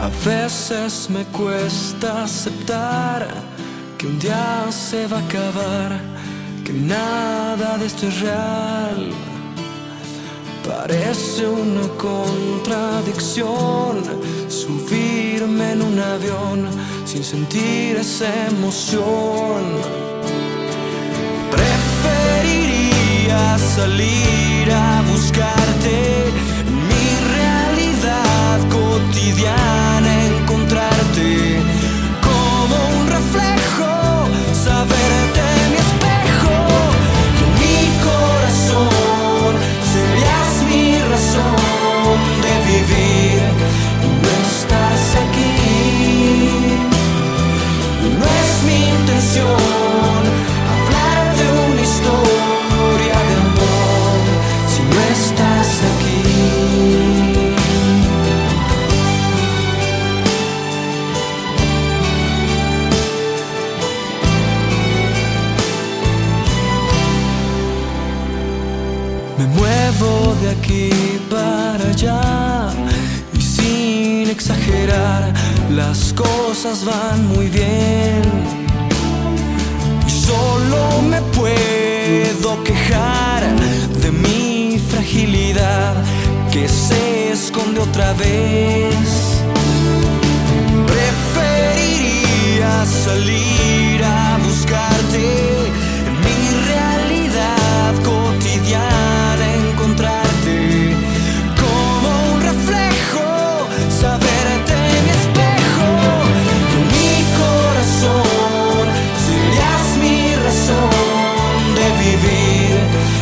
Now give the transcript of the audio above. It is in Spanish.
A veces me cuesta aceptar que un día se va a acabar, que nada de esto es real. Parece una contradicción subirme en un avión sin sentir esa emoción. Preferiría salir a buscar. de aquí para allá y sin exagerar las cosas van muy bien. Y solo me puedo quejar de mi fragilidad que se esconde otra vez. razón de vivir.